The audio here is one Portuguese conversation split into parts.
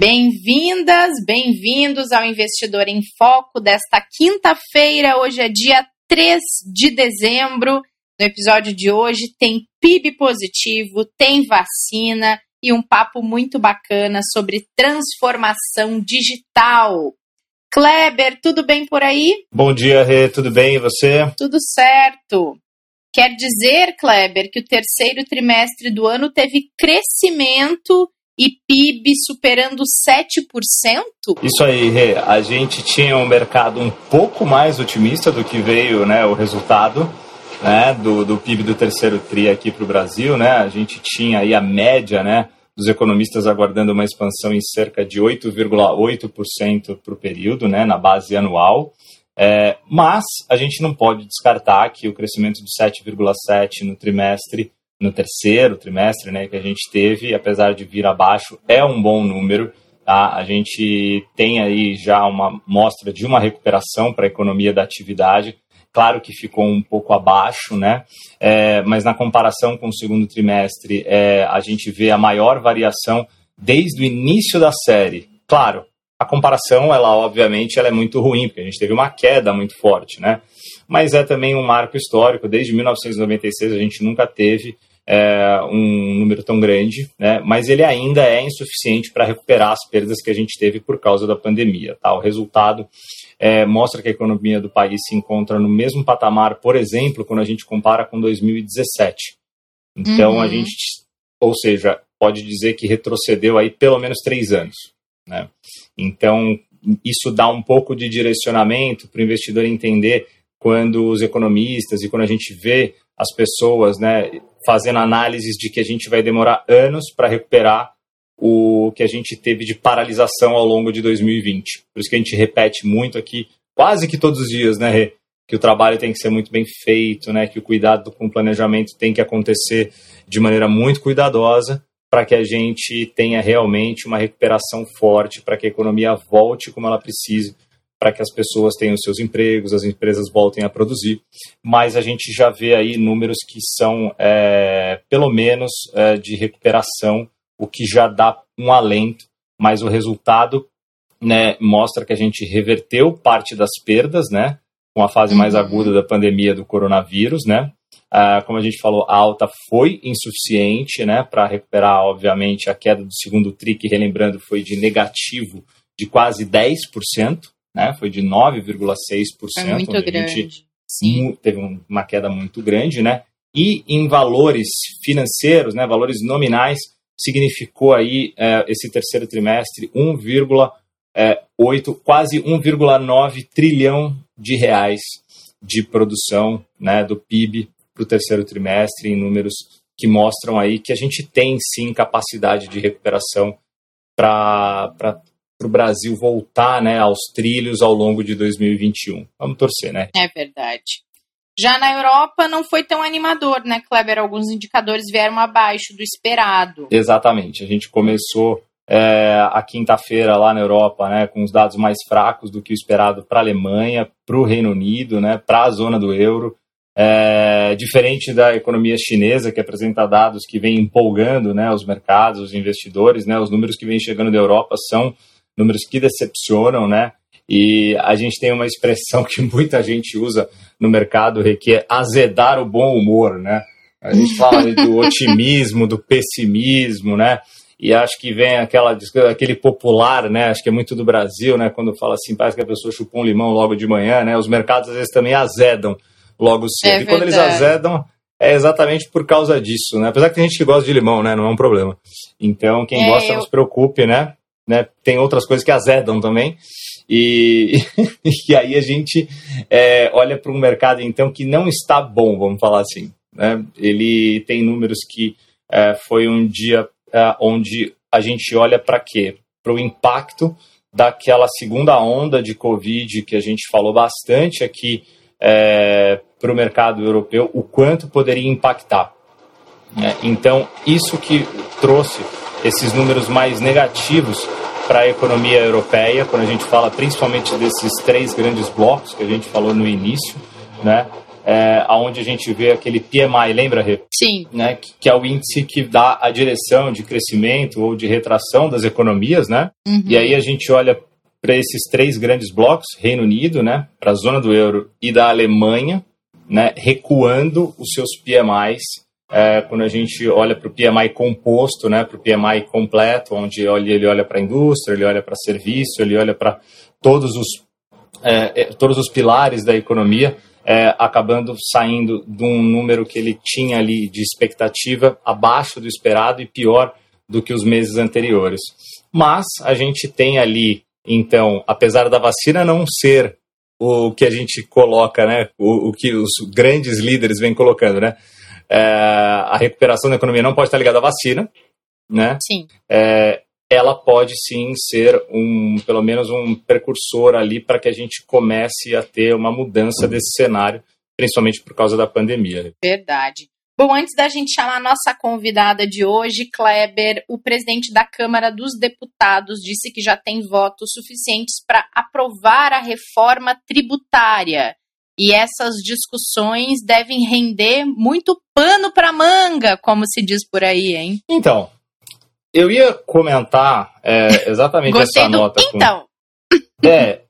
Bem-vindas, bem-vindos ao Investidor em Foco desta quinta-feira. Hoje é dia 3 de dezembro. No episódio de hoje tem PIB positivo, tem vacina e um papo muito bacana sobre transformação digital. Kleber, tudo bem por aí? Bom dia, Rê, tudo bem e você? Tudo certo. Quer dizer, Kleber, que o terceiro trimestre do ano teve crescimento e PIB superando 7%? Isso aí, Rê. A gente tinha um mercado um pouco mais otimista do que veio né, o resultado né, do, do PIB do terceiro TRI aqui para o Brasil. Né? A gente tinha aí a média né, dos economistas aguardando uma expansão em cerca de 8,8% para o período, né, na base anual. É, mas a gente não pode descartar que o crescimento de 7,7% no trimestre no terceiro trimestre, né, que a gente teve, apesar de vir abaixo, é um bom número. Tá? A gente tem aí já uma mostra de uma recuperação para a economia da atividade. Claro que ficou um pouco abaixo, né? É, mas na comparação com o segundo trimestre, é, a gente vê a maior variação desde o início da série. Claro, a comparação, ela obviamente, ela é muito ruim, porque a gente teve uma queda muito forte, né? Mas é também um marco histórico. Desde 1996 a gente nunca teve é, um número tão grande, né? mas ele ainda é insuficiente para recuperar as perdas que a gente teve por causa da pandemia. Tá? O resultado é, mostra que a economia do país se encontra no mesmo patamar, por exemplo, quando a gente compara com 2017. Então uhum. a gente, ou seja, pode dizer que retrocedeu aí pelo menos três anos. Né? Então isso dá um pouco de direcionamento para o investidor entender quando os economistas e quando a gente vê as pessoas, né, fazendo análises de que a gente vai demorar anos para recuperar o que a gente teve de paralisação ao longo de 2020. Por isso que a gente repete muito aqui, quase que todos os dias, né, Rê? que o trabalho tem que ser muito bem feito, né, que o cuidado com o planejamento tem que acontecer de maneira muito cuidadosa para que a gente tenha realmente uma recuperação forte, para que a economia volte como ela precisa para que as pessoas tenham seus empregos, as empresas voltem a produzir. Mas a gente já vê aí números que são, é, pelo menos, é, de recuperação, o que já dá um alento, mas o resultado né, mostra que a gente reverteu parte das perdas, né, com a fase mais uhum. aguda da pandemia do coronavírus, né. Ah, como a gente falou, a alta foi insuficiente, né, para recuperar, obviamente, a queda do segundo TRI, que, relembrando, foi de negativo de quase 10%, né? Foi de 9,6%. É muito grande. Sim. Teve uma queda muito grande, né? E em valores financeiros, né, valores nominais, significou aí é, esse terceiro trimestre 1,8, é, quase 1,9 trilhão de reais de produção né, do PIB para o terceiro trimestre, em números que mostram aí que a gente tem sim capacidade de recuperação para para o Brasil voltar né, aos trilhos ao longo de 2021. Vamos torcer, né? É verdade. Já na Europa não foi tão animador, né, Kleber? Alguns indicadores vieram abaixo do esperado. Exatamente. A gente começou é, a quinta-feira lá na Europa, né, com os dados mais fracos do que o esperado para a Alemanha, para o Reino Unido, né, para a zona do euro. É, diferente da economia chinesa, que apresenta dados que vem empolgando né, os mercados, os investidores, né, os números que vêm chegando da Europa são números que decepcionam, né? E a gente tem uma expressão que muita gente usa no mercado, que é azedar o bom humor, né? A gente fala do otimismo, do pessimismo, né? E acho que vem aquela, aquele popular, né? Acho que é muito do Brasil, né? Quando fala assim, parece que a pessoa chupou um limão logo de manhã, né? Os mercados às vezes também azedam logo cedo. É e quando eles azedam, é exatamente por causa disso, né? Apesar que tem gente que gosta de limão, né? Não é um problema. Então, quem é, gosta, eu... não se preocupe, né? Né? Tem outras coisas que azedam também. E, e aí a gente é, olha para um mercado, então, que não está bom, vamos falar assim. Né? Ele tem números que é, foi um dia é, onde a gente olha para quê? Para o impacto daquela segunda onda de Covid que a gente falou bastante aqui é, para o mercado europeu, o quanto poderia impactar. É, então, isso que trouxe esses números mais negativos para a economia europeia, quando a gente fala principalmente desses três grandes blocos que a gente falou no início, né? É, onde a gente vê aquele PMI, lembra, Rê? Sim. Né, que, que, é o índice que dá a direção de crescimento ou de retração das economias, né? Uhum. E aí a gente olha para esses três grandes blocos, Reino Unido, né, para a zona do euro e da Alemanha, né, recuando os seus PMIs é, quando a gente olha para o PMI composto, né, para o PMI completo, onde ele olha para a indústria, ele olha para serviço, ele olha para todos os, é, é, todos os pilares da economia, é, acabando saindo de um número que ele tinha ali de expectativa abaixo do esperado e pior do que os meses anteriores. Mas a gente tem ali, então, apesar da vacina não ser o que a gente coloca, né, o, o que os grandes líderes vêm colocando, né, é, a recuperação da economia não pode estar ligada à vacina, né? Sim. É, ela pode sim ser um, pelo menos um precursor ali para que a gente comece a ter uma mudança desse cenário, principalmente por causa da pandemia. Verdade. Bom, antes da gente chamar a nossa convidada de hoje, Kleber, o presidente da Câmara dos Deputados disse que já tem votos suficientes para aprovar a reforma tributária. E essas discussões devem render muito pano para manga, como se diz por aí, hein? Então, eu ia comentar é, exatamente essa do... nota. Então. Com... É,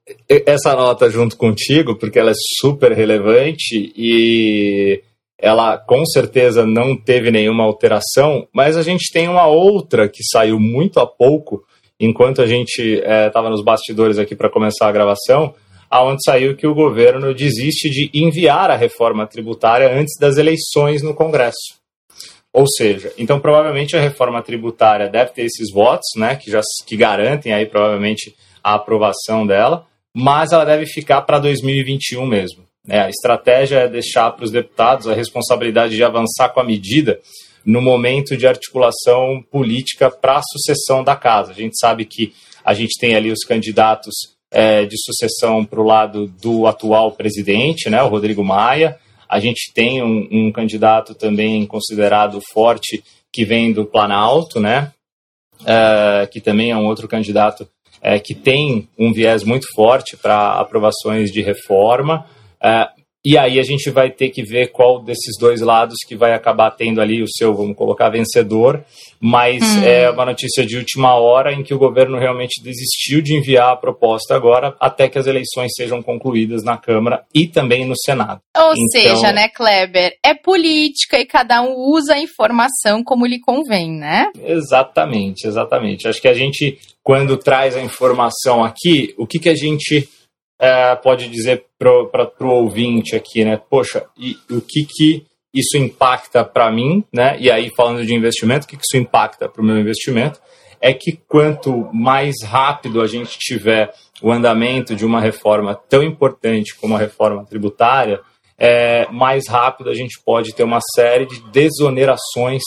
essa nota junto contigo, porque ela é super relevante e ela com certeza não teve nenhuma alteração, mas a gente tem uma outra que saiu muito há pouco, enquanto a gente estava é, nos bastidores aqui para começar a gravação, aonde saiu que o governo desiste de enviar a reforma tributária antes das eleições no Congresso. Ou seja, então provavelmente a reforma tributária deve ter esses votos, né, que já que garantem aí provavelmente a aprovação dela, mas ela deve ficar para 2021 mesmo. É, a estratégia é deixar para os deputados a responsabilidade de avançar com a medida no momento de articulação política para a sucessão da casa. A gente sabe que a gente tem ali os candidatos é, de sucessão para o lado do atual presidente, né, o Rodrigo Maia. A gente tem um, um, candidato também considerado forte que vem do Planalto, né, é, que também é um outro candidato é, que tem um viés muito forte para aprovações de reforma. E aí a gente vai ter que ver qual desses dois lados que vai acabar tendo ali o seu, vamos colocar, vencedor. Mas hum. é uma notícia de última hora em que o governo realmente desistiu de enviar a proposta agora até que as eleições sejam concluídas na Câmara e também no Senado. Ou então, seja, né, Kleber, é política e cada um usa a informação como lhe convém, né? Exatamente, exatamente. Acho que a gente, quando traz a informação aqui, o que, que a gente é, pode dizer para o ouvinte aqui, né? Poxa, e o que que isso impacta para mim, né? E aí falando de investimento, o que que isso impacta para o meu investimento? É que quanto mais rápido a gente tiver o andamento de uma reforma tão importante como a reforma tributária, é, mais rápido a gente pode ter uma série de desonerações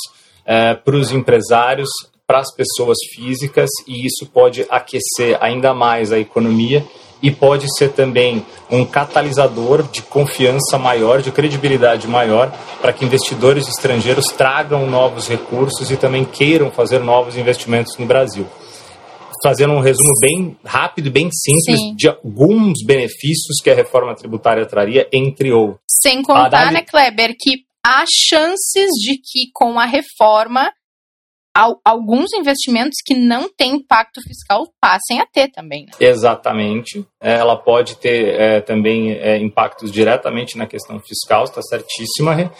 é, para os empresários, para as pessoas físicas, e isso pode aquecer ainda mais a economia e pode ser também um catalisador de confiança maior, de credibilidade maior, para que investidores estrangeiros tragam novos recursos e também queiram fazer novos investimentos no Brasil. Fazendo um resumo bem rápido e bem simples Sim. de alguns benefícios que a reforma tributária traria, entre outros. Sem contar, né, Kleber, que há chances de que com a reforma alguns investimentos que não têm impacto fiscal passem a ter também. Né? Exatamente. É, ela pode ter é, também é, impactos diretamente na questão fiscal, está certíssima.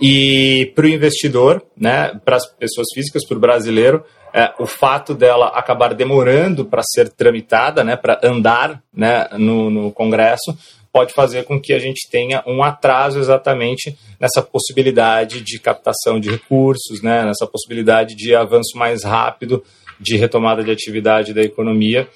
E para o investidor, né, para as pessoas físicas, para o brasileiro, é, o fato dela acabar demorando para ser tramitada, né, para andar né, no, no Congresso, pode fazer com que a gente tenha um atraso exatamente nessa possibilidade de captação de recursos, né, nessa possibilidade de avanço mais rápido de retomada de atividade da economia.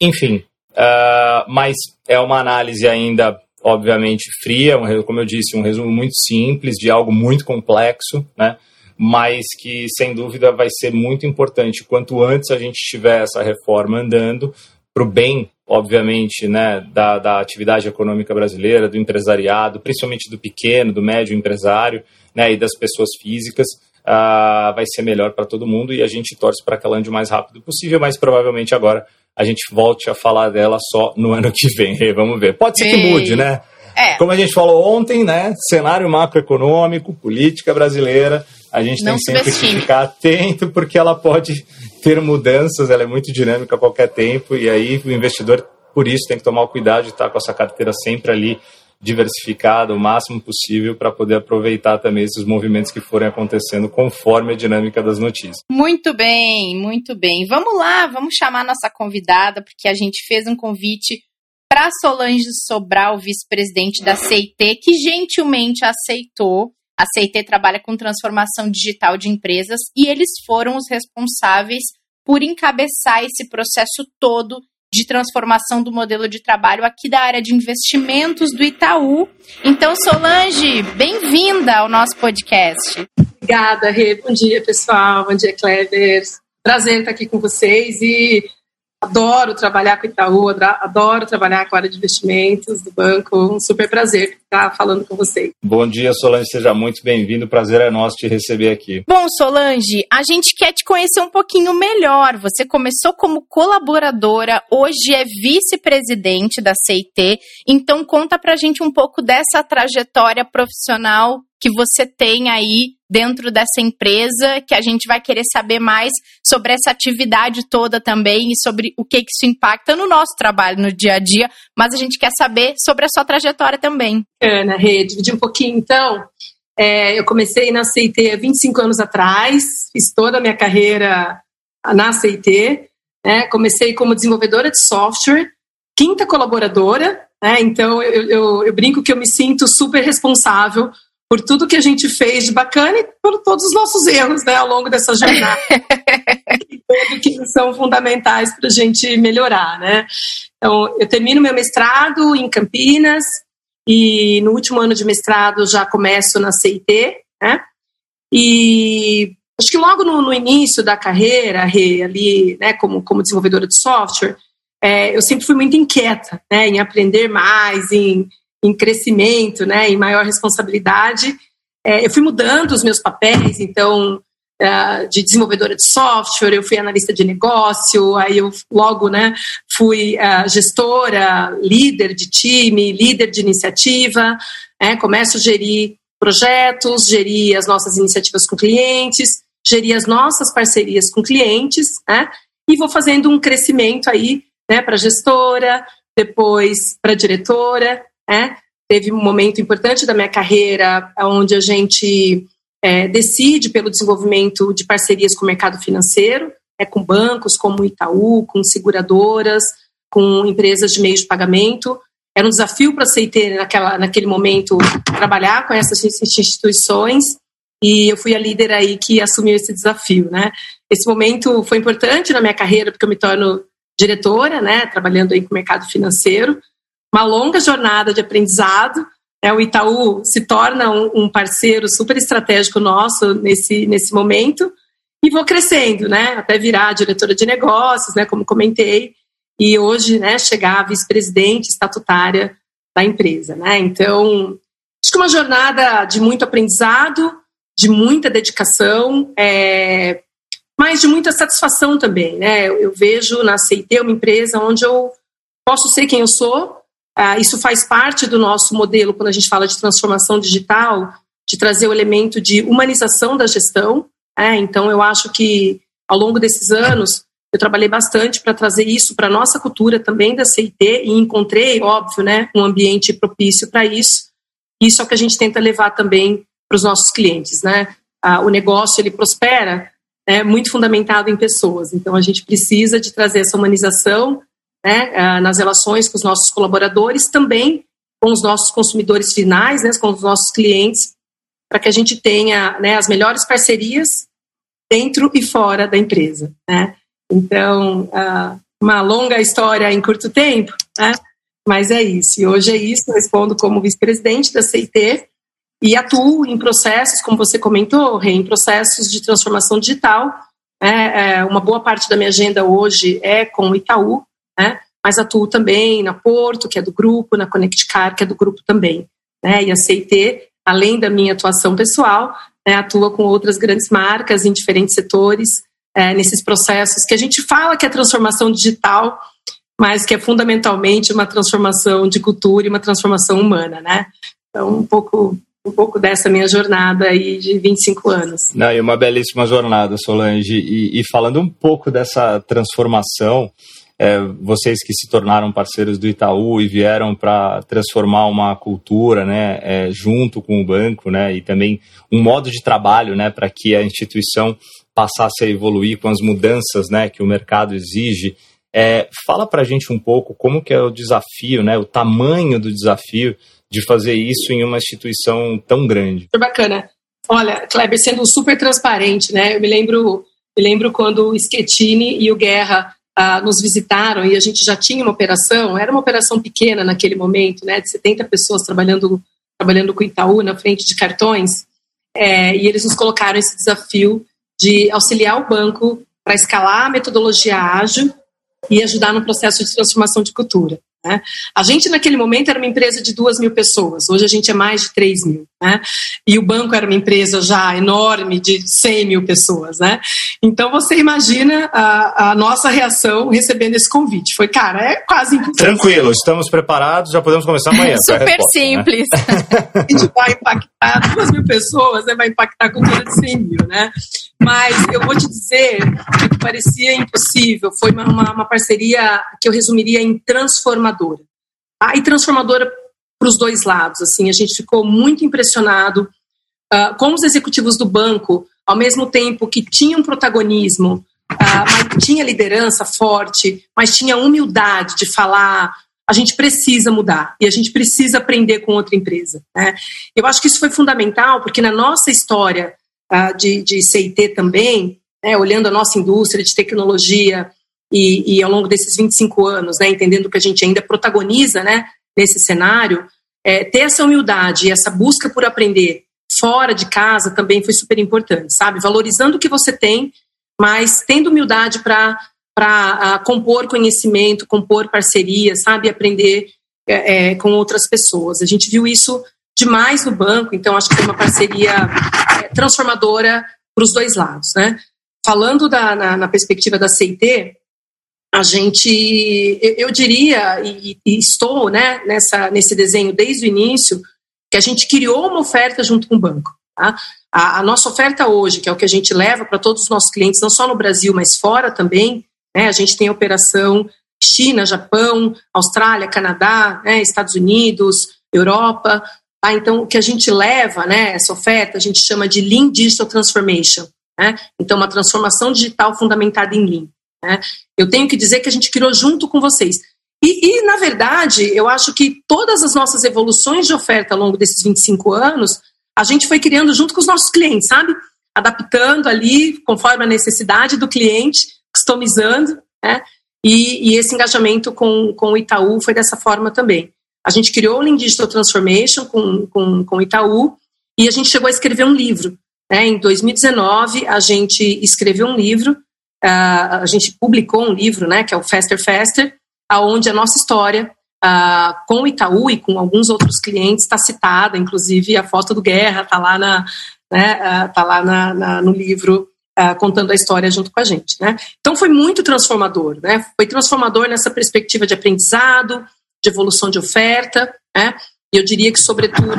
Enfim, uh, mas é uma análise ainda, obviamente, fria, um, como eu disse, um resumo muito simples de algo muito complexo, né? mas que sem dúvida vai ser muito importante quanto antes a gente tiver essa reforma andando para o bem, obviamente, né, da, da atividade econômica brasileira, do empresariado, principalmente do pequeno, do médio empresário né, e das pessoas físicas. Uh, vai ser melhor para todo mundo e a gente torce para que ela ande o mais rápido possível, mas provavelmente agora a gente volte a falar dela só no ano que vem. Vamos ver. Pode ser que mude, né? É. Como a gente falou ontem, né? Cenário macroeconômico, política brasileira, a gente Não tem sempre que ficar atento porque ela pode ter mudanças, ela é muito dinâmica a qualquer tempo e aí o investidor, por isso, tem que tomar o cuidado de estar com essa carteira sempre ali diversificada o máximo possível para poder aproveitar também esses movimentos que forem acontecendo conforme a dinâmica das notícias. Muito bem, muito bem. Vamos lá, vamos chamar nossa convidada, porque a gente fez um convite para Solange Sobral, vice-presidente da CIT, que gentilmente aceitou. A CIT trabalha com transformação digital de empresas e eles foram os responsáveis por encabeçar esse processo todo de transformação do modelo de trabalho aqui da área de investimentos do Itaú. Então, Solange, bem-vinda ao nosso podcast. Obrigada, Rê. Bom dia, pessoal. Bom dia, Kleber. Prazer estar aqui com vocês e Adoro trabalhar com o Itaú, adoro trabalhar com a área de investimentos do banco. Um super prazer estar falando com vocês. Bom dia, Solange, seja muito bem-vindo. Prazer é nosso te receber aqui. Bom, Solange, a gente quer te conhecer um pouquinho melhor. Você começou como colaboradora, hoje é vice-presidente da CIT. Então, conta pra gente um pouco dessa trajetória profissional que você tem aí dentro dessa empresa, que a gente vai querer saber mais sobre essa atividade toda também e sobre o que, que isso impacta no nosso trabalho no dia a dia, mas a gente quer saber sobre a sua trajetória também. Ana, Rê, dividir um pouquinho então. É, eu comecei na CIT há 25 anos atrás, fiz toda a minha carreira na CIT, né? comecei como desenvolvedora de software, quinta colaboradora, né? então eu, eu, eu brinco que eu me sinto super responsável por tudo que a gente fez de bacana e por todos os nossos erros né, ao longo dessa jornada. que são fundamentais para a gente melhorar. Né? Então, eu termino meu mestrado em Campinas e no último ano de mestrado já começo na CIT. Né? E acho que logo no, no início da carreira, ali, né, como, como desenvolvedora de software, é, eu sempre fui muito inquieta né, em aprender mais, em em crescimento, né, em maior responsabilidade. É, eu fui mudando os meus papéis, então, é, de desenvolvedora de software, eu fui analista de negócio, aí eu logo né, fui uh, gestora, líder de time, líder de iniciativa, né, começo a gerir projetos, gerir as nossas iniciativas com clientes, gerir as nossas parcerias com clientes, né, e vou fazendo um crescimento aí né, para gestora, depois para diretora, né? Teve um momento importante da minha carreira onde a gente é, decide pelo desenvolvimento de parcerias com o mercado financeiro, é, com bancos como Itaú, com seguradoras, com empresas de meios de pagamento. Era um desafio para a CIT naquela, naquele momento trabalhar com essas instituições e eu fui a líder aí que assumiu esse desafio, né? Esse momento foi importante na minha carreira porque eu me torno diretora, né, trabalhando aí com o mercado financeiro uma longa jornada de aprendizado. É, o Itaú se torna um, um, parceiro super estratégico nosso nesse, nesse momento e vou crescendo, né, até virar diretora de negócios, né, como comentei, e hoje, né, chegar a vice-presidente estatutária da empresa, né. Então, acho que uma jornada de muito aprendizado, de muita dedicação, é, mas de muita satisfação também, né. Eu, eu vejo na CIT uma empresa onde eu posso ser quem eu sou, ah, isso faz parte do nosso modelo quando a gente fala de transformação digital, de trazer o elemento de humanização da gestão. É, então, eu acho que ao longo desses anos eu trabalhei bastante para trazer isso para nossa cultura também da CIT e encontrei, óbvio, né, um ambiente propício para isso. Isso é o que a gente tenta levar também para os nossos clientes, né? Ah, o negócio ele prospera é muito fundamentado em pessoas. Então a gente precisa de trazer essa humanização né, ah, nas relações com os nossos colaboradores, também com os nossos consumidores finais, né, com os nossos clientes, para que a gente tenha né, as melhores parcerias dentro e fora da empresa. Né? Então, uh, uma longa história em curto tempo, né? mas é isso. E hoje é isso, eu respondo como vice-presidente da CIT e atuo em processos, como você comentou, em processos de transformação digital. É, é, uma boa parte da minha agenda hoje é com o Itaú, né? mas atuo também na Porto, que é do grupo, na Connect Car, que é do grupo também. Né? E a CIT, além da minha atuação pessoal, né, atua com outras grandes marcas em diferentes setores, é, nesses processos que a gente fala que é transformação digital, mas que é fundamentalmente uma transformação de cultura e uma transformação humana, né? Então, um pouco um pouco dessa minha jornada aí de 25 anos. Não, e uma belíssima jornada, Solange. E, e falando um pouco dessa transformação, é, vocês que se tornaram parceiros do Itaú e vieram para transformar uma cultura, né, é, junto com o banco, né, e também um modo de trabalho, né, para que a instituição passasse a evoluir com as mudanças, né, que o mercado exige. É, fala para a gente um pouco como que é o desafio, né, o tamanho do desafio de fazer isso em uma instituição tão grande. Super bacana. Olha, Kleber, sendo super transparente, né? Eu me lembro, me lembro quando o Schettini e o Guerra ah, nos visitaram e a gente já tinha uma operação, era uma operação pequena naquele momento, né? De 70 pessoas trabalhando, trabalhando com Itaú na frente de cartões. É, e eles nos colocaram esse desafio de auxiliar o banco para escalar a metodologia ágil e ajudar no processo de transformação de cultura. Né? A gente, naquele momento, era uma empresa de duas mil pessoas, hoje a gente é mais de três mil. Né? E o banco era uma empresa já enorme, de 100 mil pessoas. Né? Então, você imagina a, a nossa reação recebendo esse convite. Foi, cara, é quase impossível. Tranquilo, estamos preparados, já podemos começar amanhã. Super resposta, simples. Né? a gente vai impactar duas mil pessoas, né? vai impactar a cultura de 100 mil. Né? Mas eu vou te que parecia impossível foi uma, uma, uma parceria que eu resumiria em transformadora. Tá? E transformadora para os dois lados. Assim, a gente ficou muito impressionado uh, com os executivos do banco, ao mesmo tempo que tinham protagonismo, uh, tinha liderança forte, mas tinha humildade de falar. A gente precisa mudar e a gente precisa aprender com outra empresa. Né? Eu acho que isso foi fundamental porque na nossa história uh, de, de CIT também, né, olhando a nossa indústria de tecnologia e, e, ao longo desses 25 anos, né, entendendo que a gente ainda protagoniza né, nesse cenário, é, ter essa humildade e essa busca por aprender fora de casa também foi super importante, sabe? Valorizando o que você tem, mas tendo humildade para para compor conhecimento, compor parceria, sabe? Aprender é, é, com outras pessoas. A gente viu isso demais no banco, então acho que foi uma parceria é, transformadora para os dois lados, né? Falando da, na, na perspectiva da CIT, a gente, eu, eu diria, e, e, estou né, nessa, nesse desenho desde o início, que a gente criou uma oferta junto com o banco. Tá? A, a, nossa oferta hoje, que é o que a gente leva para todos os nossos clientes, não só no Brasil, mas fora também, né, a gente tem operação China, Japão, Austrália, Canadá, né, Estados Unidos, Europa. Tá? Então, o que a gente leva, né, essa oferta, a gente chama de Lean Digital Transformation. Né? Então, uma transformação digital fundamentada em Lean. Né? Eu tenho que dizer que a gente criou junto com vocês. E, e, na verdade, eu acho que todas as nossas evoluções de oferta ao longo desses 25 anos, a gente foi criando junto com os nossos clientes, sabe? Adaptando ali conforme a necessidade do cliente, customizando, né? E, e esse engajamento com, com o Itaú foi dessa forma também. A gente criou o Lean Digital Transformation com, com, com o Itaú e a gente chegou a escrever um livro. Né? Em 2019, a gente escreveu um livro Uh, a gente publicou um livro, né, que é o Faster Faster, aonde a nossa história uh, com o Itaú e com alguns outros clientes está citada, inclusive a foto do Guerra está lá, na, né, uh, tá lá na, na, no livro contando a história junto com a gente. Né? Então foi muito transformador, né? foi transformador nessa perspectiva de aprendizado, de evolução de oferta, né? e eu diria que, sobretudo,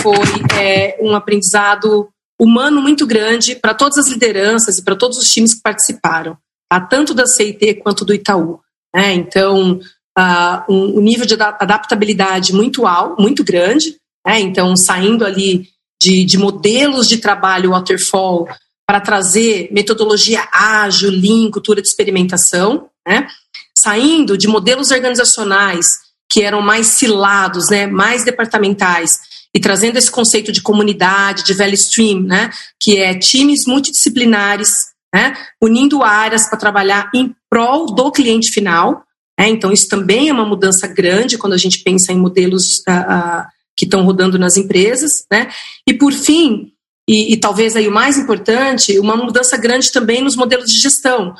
foi é, um aprendizado humano muito grande para todas as lideranças e para todos os times que participaram, tá? tanto da CIT quanto do Itaú. Né? Então, uh, um, um, nível de adaptabilidade muito alto, muito grande. Né? Então, saindo ali de, de modelos de trabalho waterfall para trazer metodologia ágil, lean, cultura de experimentação, né? saindo de modelos organizacionais que eram mais silados, né, mais departamentais, e trazendo esse conceito de comunidade, de value stream, né, que é times multidisciplinares, né, unindo áreas para trabalhar em prol do cliente final. Né, então, isso também é uma mudança grande quando a gente pensa em modelos uh, uh, que estão rodando nas empresas. Né, e, por fim, e, e, talvez aí o mais importante, uma mudança grande também nos modelos de gestão,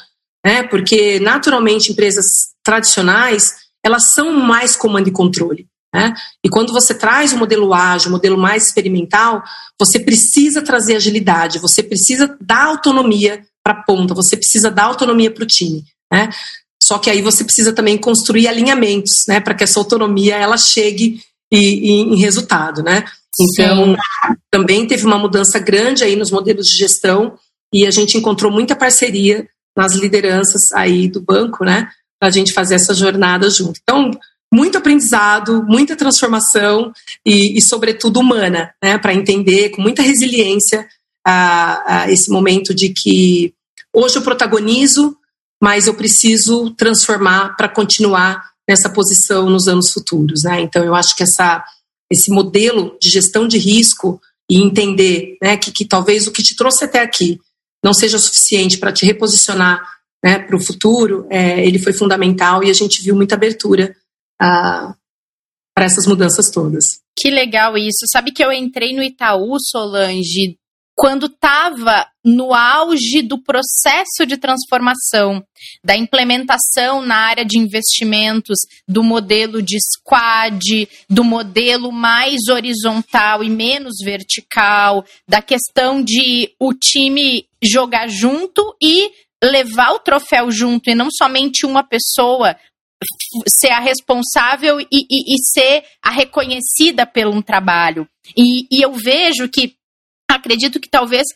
né, porque naturalmente empresas tradicionais, elas são mais comando e controle. Né? E quando você traz o modelo ágil, o modelo mais experimental, você precisa trazer agilidade, você precisa dar autonomia para a ponta, você precisa dar autonomia para o time. Né? Só que aí você precisa também construir alinhamentos né, para que essa autonomia ela chegue e, e, em resultado. Né? Então, Sim. também teve uma mudança grande aí nos modelos de gestão e a gente encontrou muita parceria nas lideranças aí do banco, né, para a gente fazer essa jornada junto. Então, muito aprendizado, muita transformação e, e sobretudo, humana, né, para entender com muita resiliência a, a esse momento de que hoje eu protagonizo, mas eu preciso transformar para continuar nessa posição nos anos futuros. Né? Então, eu acho que essa, esse modelo de gestão de risco e entender né, que, que talvez o que te trouxe até aqui não seja suficiente para te reposicionar né, para o futuro, é, ele foi fundamental e a gente viu muita abertura para essas mudanças todas. Que legal isso. Sabe que eu entrei no Itaú, Solange, quando estava no auge do processo de transformação, da implementação na área de investimentos, do modelo de squad, do modelo mais horizontal e menos vertical, da questão de o time jogar junto e levar o troféu junto e não somente uma pessoa ser a responsável e, e, e ser a reconhecida pelo um trabalho. E, e eu vejo que acredito que talvez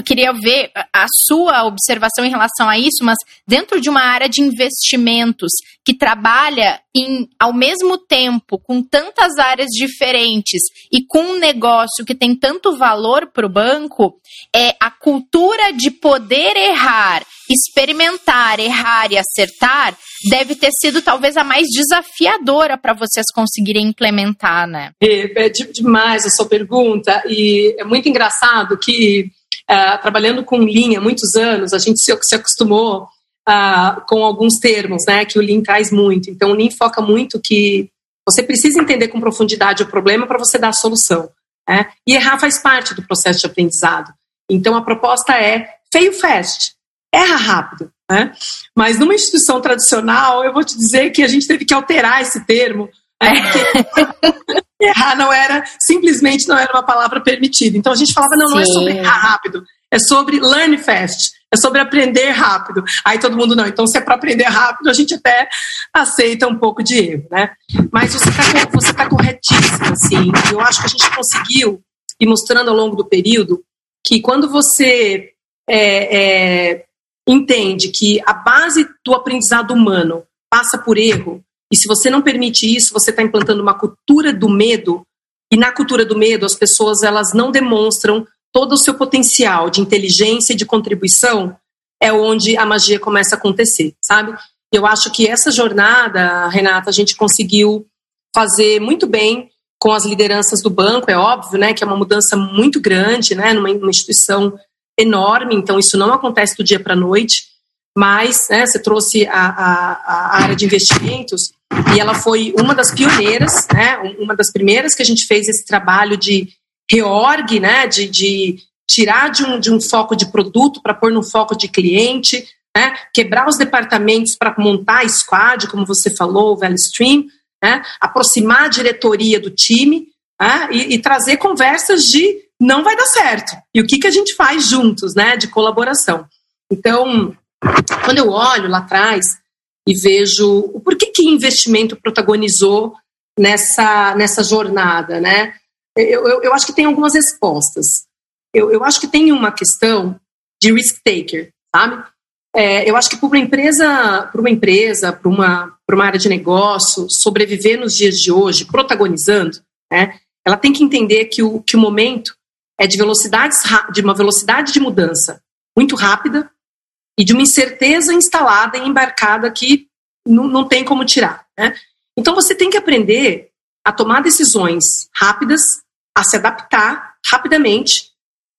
eu queria ver a sua observação em relação a isso, mas dentro de uma área de investimentos que trabalha em, ao mesmo tempo com tantas áreas diferentes e com um negócio que tem tanto valor para o banco, é a cultura de poder errar, experimentar, errar e acertar deve ter sido talvez a mais desafiadora para vocês conseguirem implementar, né? É, é demais a sua pergunta e é muito engraçado que uh, trabalhando com linha há muitos anos, a gente se, se acostumou uh, com alguns termos, né, que o Lean traz muito. Então, o Lean foca muito que você precisa entender com profundidade o problema para você dar a solução. Né? E errar faz parte do processo de aprendizado. Então, a proposta é fail fast, erra rápido. Né? Mas numa instituição tradicional, eu vou te dizer que a gente teve que alterar esse termo errar não era, simplesmente não era uma palavra permitida. Então a gente falava, não, não é sobre errar rápido, é sobre learn fast, é sobre aprender rápido. Aí todo mundo, não, então se é para aprender rápido, a gente até aceita um pouco de erro, né? Mas você está você tá corretíssimo, assim. Eu acho que a gente conseguiu, e mostrando ao longo do período, que quando você é, é, entende que a base do aprendizado humano passa por erro, e se você não permite isso, você está implantando uma cultura do medo. E na cultura do medo, as pessoas elas não demonstram todo o seu potencial de inteligência e de contribuição. É onde a magia começa a acontecer, sabe? Eu acho que essa jornada, Renata, a gente conseguiu fazer muito bem com as lideranças do banco, é óbvio, né, que é uma mudança muito grande, né, numa, instituição enorme, então isso não acontece do dia para a noite, mas né, você trouxe a, a, a, área de investimentos e ela foi uma das pioneiras, né, uma das primeiras que a gente fez esse trabalho de reorg, né, de, de tirar de um, de um foco de produto para pôr no foco de cliente, né, quebrar os departamentos para montar a squad, como você falou, o Value Stream, né, aproximar a diretoria do time né, e, e trazer conversas de não vai dar certo. E o que, que a gente faz juntos, né, de colaboração. Então, quando eu olho lá atrás e vejo o porquê que investimento protagonizou nessa, nessa jornada, né? Eu, eu, eu acho que tem algumas respostas. Eu, eu acho que tem uma questão de risk taker, sabe? É, eu acho que para uma empresa, para uma empresa, para uma, uma área de negócio sobreviver nos dias de hoje, protagonizando, né? Ela tem que entender que o, que o momento é de velocidades de uma velocidade de mudança muito rápida e de uma incerteza instalada e embarcada que não, não tem como tirar. Né? Então você tem que aprender a tomar decisões rápidas, a se adaptar rapidamente,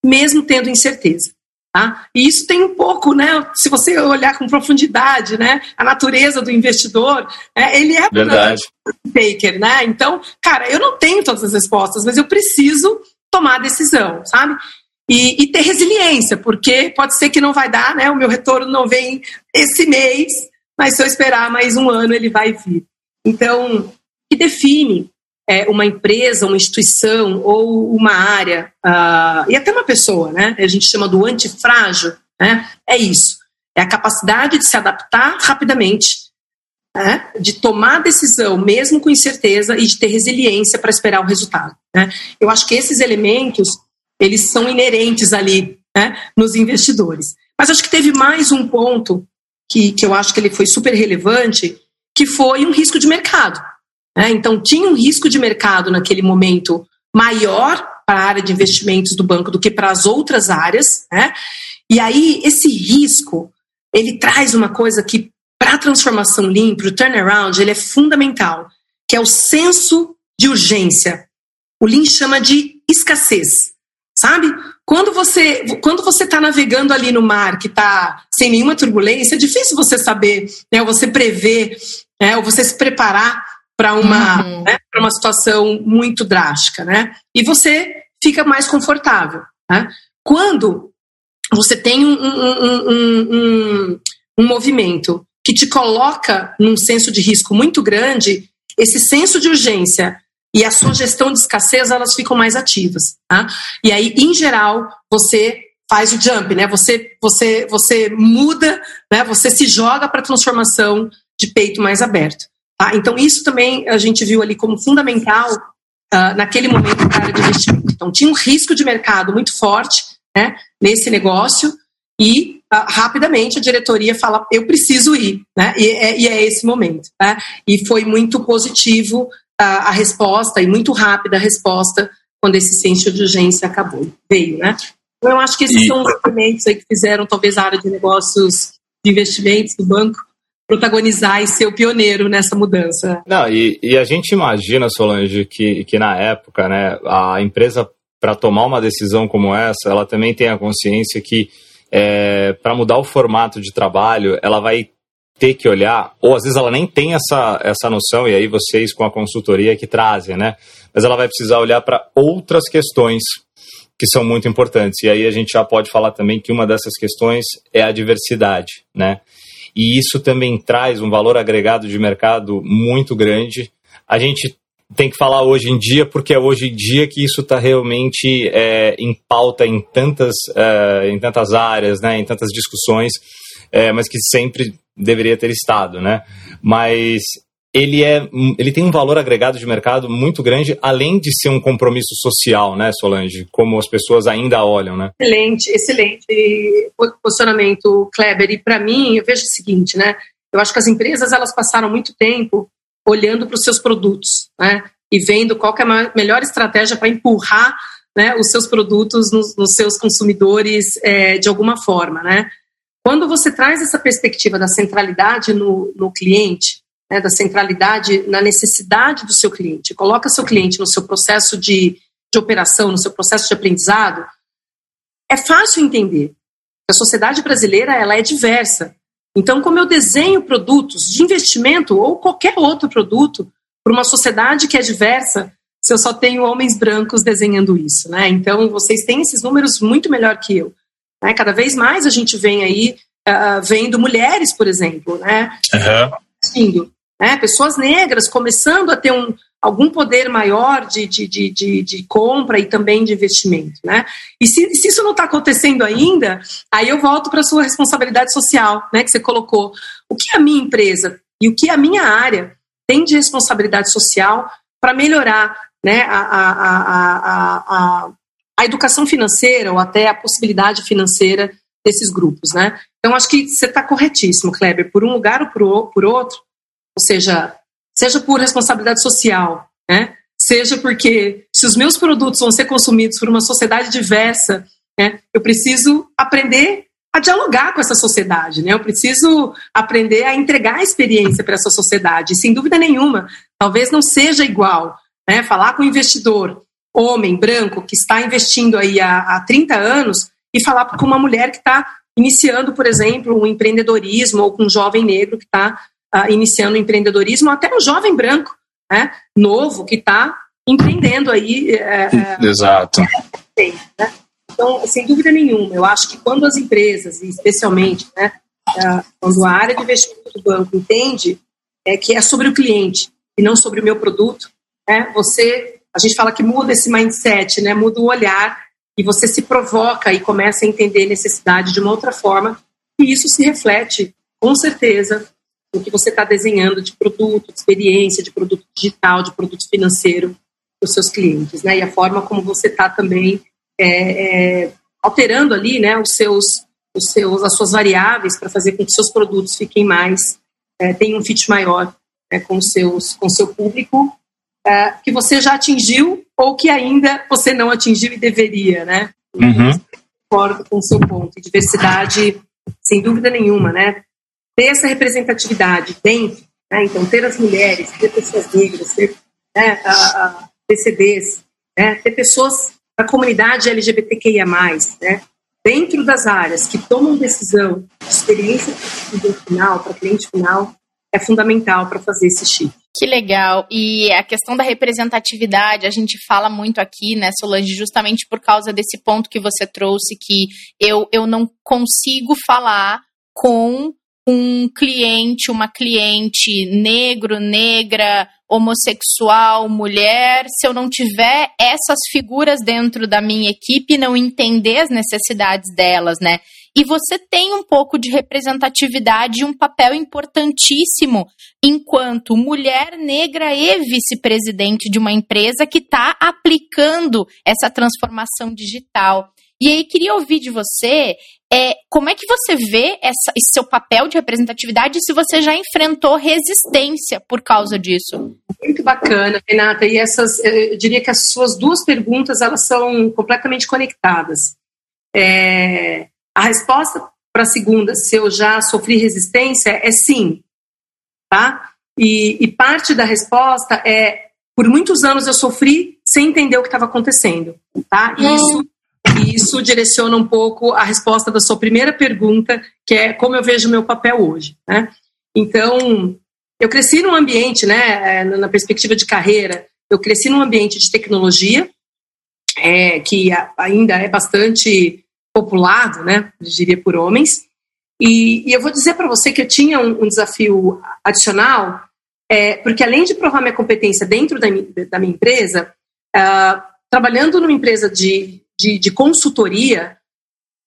mesmo tendo incerteza. Tá? E isso tem um pouco, né? Se você olhar com profundidade, né? A natureza do investidor, né, ele é verdade taker, né? Então, cara, eu não tenho todas as respostas, mas eu preciso tomar a decisão, sabe? E, e, ter resiliência, porque pode ser que não vai dar, né? O meu retorno não vem esse mês, mas se eu esperar mais um ano, ele vai vir. Então, o que define é, uma empresa, uma instituição ou uma área, uh, e até uma pessoa, né? A gente chama do antifrágil, né? É isso. É a capacidade de se adaptar rapidamente, né? de tomar decisão, mesmo com incerteza, e de ter resiliência para esperar o resultado. Né? Eu acho que esses elementos, eles são inerentes ali né? nos investidores. Mas acho que teve mais um ponto que, que eu acho que ele foi super relevante, que foi um risco de mercado. Né? Então, tinha um risco de mercado naquele momento maior para a área de investimentos do banco do que para as outras áreas. Né? E aí, esse risco, ele traz uma coisa que, para a transformação Lean, para o turnaround, ele é fundamental, que é o senso de urgência. O Lean chama de escassez, sabe? Quando você quando você está navegando ali no mar que está sem nenhuma turbulência, é difícil você saber, né, você prever, né, ou você se preparar para uma, uhum. né, uma situação muito drástica, né? E você fica mais confortável. Né? Quando você tem um, um, um, um, movimento que te coloca num senso de risco muito grande, esse senso de urgência e a sua gestão de escassez elas ficam mais ativas. Tá? E aí, em geral, você faz o jump, né? Você, você, você muda, né? Você se joga para a transformação de peito mais aberto. Tá? Então, isso também a gente viu ali como fundamental uh, naquele momento para área de investimento. Então, tinha um risco de mercado muito forte né, nesse negócio e uh, rapidamente a diretoria fala, eu preciso ir, né? E é, e é esse momento. Né? E foi muito positivo uh, a resposta e muito rápida a resposta quando esse senso de urgência acabou, veio, né? Então, eu acho que esses e... são os elementos aí que fizeram talvez a área de negócios de investimentos do banco protagonizar e ser o pioneiro nessa mudança. Não, e, e a gente imagina, Solange, que, que na época, né, a empresa, para tomar uma decisão como essa, ela também tem a consciência que é, para mudar o formato de trabalho, ela vai ter que olhar, ou às vezes ela nem tem essa, essa noção, e aí vocês com a consultoria que trazem, né? Mas ela vai precisar olhar para outras questões que são muito importantes. E aí a gente já pode falar também que uma dessas questões é a diversidade, né? e isso também traz um valor agregado de mercado muito grande. A gente tem que falar hoje em dia, porque é hoje em dia que isso está realmente é, em pauta em tantas, é, em tantas áreas, né, em tantas discussões, é, mas que sempre deveria ter estado. Né? Mas ele, é, ele tem um valor agregado de mercado muito grande, além de ser um compromisso social, né, Solange? Como as pessoas ainda olham, né? Excelente, excelente posicionamento, Kleber. E para mim, eu vejo o seguinte, né? Eu acho que as empresas elas passaram muito tempo olhando para os seus produtos, né? E vendo qual é a melhor estratégia para empurrar né, os seus produtos nos, nos seus consumidores é, de alguma forma, né? Quando você traz essa perspectiva da centralidade no, no cliente, né, da centralidade na necessidade do seu cliente, coloca seu cliente no seu processo de, de operação, no seu processo de aprendizado, é fácil entender. A sociedade brasileira ela é diversa. Então, como eu desenho produtos de investimento ou qualquer outro produto para uma sociedade que é diversa, se eu só tenho homens brancos desenhando isso, né? Então, vocês têm esses números muito melhor que eu. Né? Cada vez mais a gente vem aí uh, vendo mulheres, por exemplo, né? Uhum né? pessoas negras começando a ter um, algum poder maior de, de, de, de, compra e também de investimento. Né? E se, se isso não está acontecendo ainda, aí eu volto para a sua responsabilidade social, né, que você colocou. O que a minha empresa e o que a minha área tem de responsabilidade social para melhorar né, a, a, a, a, educação financeira ou até a possibilidade financeira desses grupos. Né? Então, acho que você está corretíssimo, Kleber. Por um lugar ou por, por outro, ou seja, seja por responsabilidade social, né? seja porque se os meus produtos vão ser consumidos por uma sociedade diversa, né, eu preciso aprender a dialogar com essa sociedade, né? Eu preciso aprender a entregar a experiência para essa sociedade. E, sem dúvida nenhuma, talvez não seja igual, né? Falar com o investidor, homem, branco, que está investindo aí há, há 30 anos, e falar com uma mulher que está iniciando, por exemplo, um empreendedorismo, ou com um jovem negro que está uh, iniciando o empreendedorismo, até um jovem branco, né, novo, que está empreendendo aí. É, é Exato. É, né? Então, sem dúvida nenhuma, eu acho que quando as empresas, especialmente né, quando a área de investimento do banco entende é que é sobre o cliente e não sobre o meu produto, né? Você, a gente fala que muda esse mindset, né? Muda o olhar e você se provoca e começa a entender necessidade de uma outra forma e isso se reflete com certeza no que você está desenhando de produto, de experiência, de produto digital, de produto financeiro para os seus clientes, né? E a forma como você está também é, é, alterando ali, né, os seus, os seus, as suas variáveis para fazer com que seus produtos fiquem mais, é, tenham um fit maior né, com seus, com seu público é, que você já atingiu ou que ainda você não atingiu e deveria, né? Uhum. Concordo com o seu ponto. E diversidade, sem dúvida nenhuma, né? Ter essa representatividade dentro, né? então ter as mulheres, ter pessoas negras, ter né, a, a PCDs, né? ter pessoas da comunidade LGBTQIA+, né? dentro das áreas que tomam decisão de experiência para final, para cliente final, é fundamental para fazer esse chip. Que legal. E a questão da representatividade, a gente fala muito aqui, né, Solange, justamente por causa desse ponto que você trouxe, que eu, eu não consigo falar com um cliente, uma cliente negro, negra, homossexual, mulher, se eu não tiver essas figuras dentro da minha equipe, não entender as necessidades delas, né? E você tem um pouco de representatividade e um papel importantíssimo enquanto mulher negra e vice-presidente de uma empresa que está aplicando essa transformação digital. E aí queria ouvir de você é, como é que você vê essa, esse seu papel de representatividade e se você já enfrentou resistência por causa disso? Muito bacana, Renata. E essas, eu diria que as suas duas perguntas elas são completamente conectadas. É, a resposta para a segunda, se eu já sofri resistência, é sim, tá? E, e parte da resposta é, por muitos anos eu sofri sem entender o que estava acontecendo, tá? E isso, isso direciona um pouco a resposta da sua primeira pergunta, que é como eu vejo o meu papel hoje, né? Então, eu cresci num ambiente, né, na perspectiva de carreira, eu cresci num ambiente de tecnologia, é, que ainda é bastante populado, né, eu diria por homens. E, e eu vou dizer para você que eu tinha um, um desafio adicional, é, porque além de provar minha competência dentro da, da minha empresa, uh, trabalhando numa empresa de, de, de consultoria,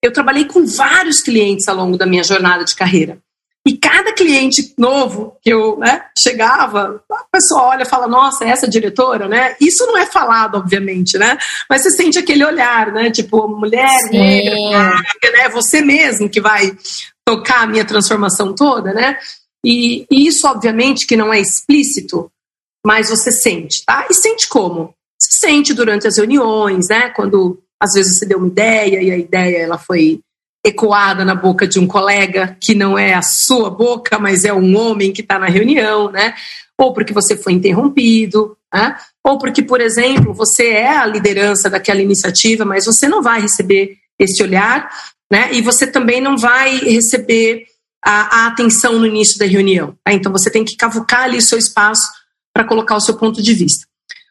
eu trabalhei com vários clientes ao longo da minha jornada de carreira. E cada cliente novo que eu né, chegava, a pessoa olha e fala, nossa, é essa diretora, né? Isso não é falado, obviamente, né? Mas você sente aquele olhar, né? Tipo, mulher Sim. negra, né? Você mesmo que vai tocar a minha transformação toda, né? E, e isso, obviamente, que não é explícito, mas você sente, tá? E sente como? Você sente durante as reuniões, né? Quando às vezes você deu uma ideia e a ideia ela foi ecoada na boca de um colega que não é a sua boca, mas é um homem que está na reunião, né? Ou porque você foi interrompido, né? ou porque, por exemplo, você é a liderança daquela iniciativa, mas você não vai receber esse olhar, né? E você também não vai receber a, a atenção no início da reunião. Né? Então você tem que cavucar ali o seu espaço para colocar o seu ponto de vista.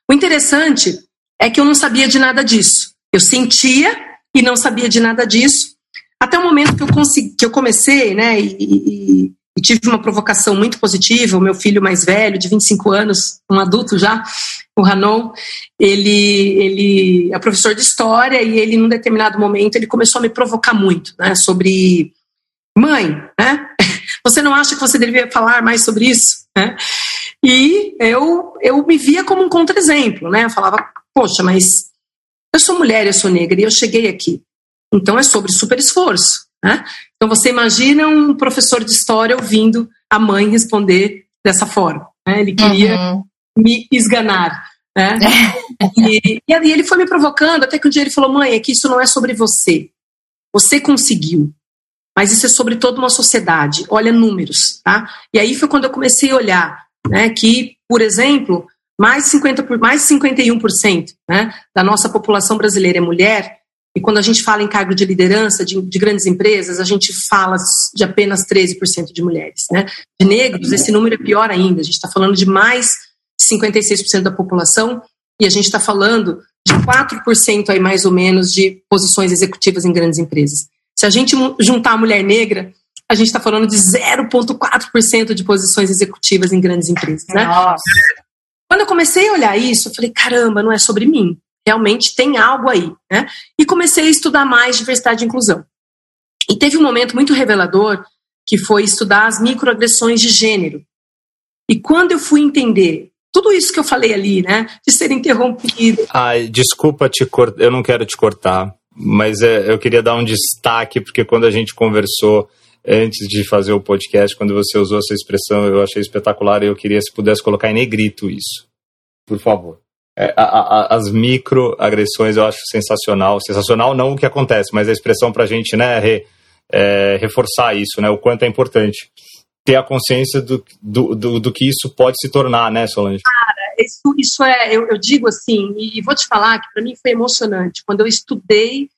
O interessante é que eu não sabia de nada disso. Eu sentia e não sabia de nada disso. Até o momento que eu, consegui, que eu comecei, né, e, e, e, tive uma provocação muito positiva, o meu filho mais velho, de 25 anos, um adulto já, o Ranon, ele, ele é professor de história e ele, num determinado momento, ele começou a me provocar muito, né, sobre mãe, né, você não acha que você deveria falar mais sobre isso, né, e eu, eu me via como um contra-exemplo, né, eu falava, poxa, mas eu sou mulher, eu sou negra e eu cheguei aqui. Então é sobre super esforço. Né? Então você imagina um professor de história ouvindo a mãe responder dessa forma. Né? Ele queria uhum. me esganar. Né? e, e aí ele foi me provocando, até que um dia ele falou: mãe, é que isso não é sobre você. Você conseguiu. Mas isso é sobre toda uma sociedade. Olha números. Tá? E aí foi quando eu comecei a olhar né, que, por exemplo, mais, 50 por, mais 51% né, da nossa população brasileira é mulher e quando a gente fala em cargo de liderança de, de grandes empresas, a gente fala de apenas 13% de mulheres. Né? De negros, esse número é pior ainda. A gente está falando de mais de 56% da população e a gente está falando de 4% aí mais ou menos de posições executivas em grandes empresas. Se a gente juntar a mulher negra, a gente está falando de 0,4% de posições executivas em grandes empresas. Né? Nossa. Quando eu comecei a olhar isso, eu falei: caramba, não é sobre mim. Realmente tem algo aí. Né? E comecei a estudar mais diversidade e inclusão. E teve um momento muito revelador que foi estudar as microagressões de gênero. E quando eu fui entender tudo isso que eu falei ali, né, de ser interrompido. Ai, desculpa te cortar, eu não quero te cortar, mas é, eu queria dar um destaque porque quando a gente conversou antes de fazer o podcast, quando você usou essa expressão, eu achei espetacular e eu queria se pudesse colocar em negrito isso, por favor. É, a, a, as microagressões eu acho sensacional, sensacional não o que acontece, mas a expressão para a gente, né, re, é, reforçar isso, né? O quanto é importante ter a consciência do, do, do, do, que isso pode se tornar, né, Solange? Cara, isso, isso é, eu, eu digo assim, e, vou te falar que para mim foi emocionante. Quando eu estudei,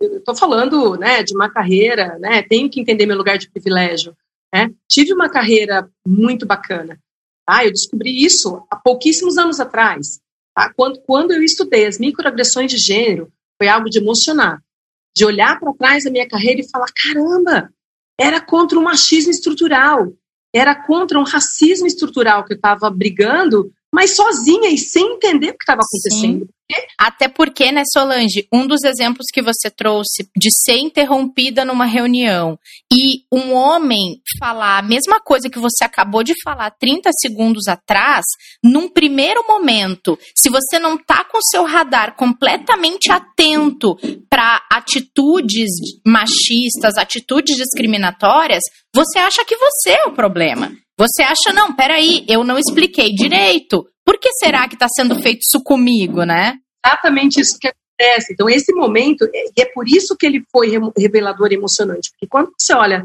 eu estou falando né, de uma carreira, né, tenho que entender meu lugar de privilégio. Né? Tive uma carreira muito bacana. Tá? Eu descobri isso há pouquíssimos anos atrás. Tá? Quando, quando eu estudei as microagressões de gênero, foi algo de emocionar de olhar para trás da minha carreira e falar: caramba, era contra o machismo estrutural, era contra um racismo estrutural que eu estava brigando, mas sozinha e sem entender o que estava acontecendo. Sim. Até porque, né, Solange, um dos exemplos que você trouxe de ser interrompida numa reunião e um homem falar a mesma coisa que você acabou de falar 30 segundos atrás, num primeiro momento, se você não tá com seu radar completamente atento para atitudes machistas, atitudes discriminatórias, você acha que você é o problema. Você acha, não, peraí, eu não expliquei direito. Por que será que está sendo feito isso comigo, né? Exatamente isso que acontece. Então, esse momento, e é por isso que ele foi revelador e emocionante. Porque quando você olha